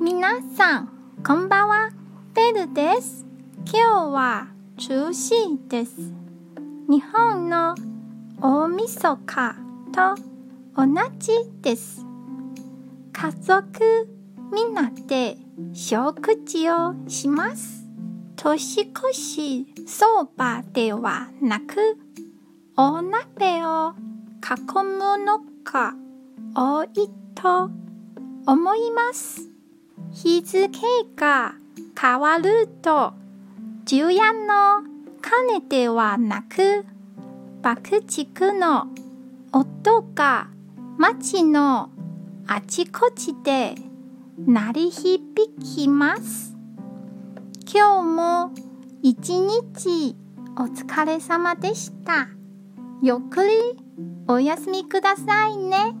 皆さん、こんばんは。ベルです。今日は中止です。日本の大晦日と同じです。家族みんなで食事をします。年越しそばではなく、お鍋を囲むのが多いと思います。日付が変わると、昼夜の鐘ではなく、爆竹の音が街のあちこちで鳴り響きます。今日も一日お疲れ様でした。ゆっくりお休みくださいね。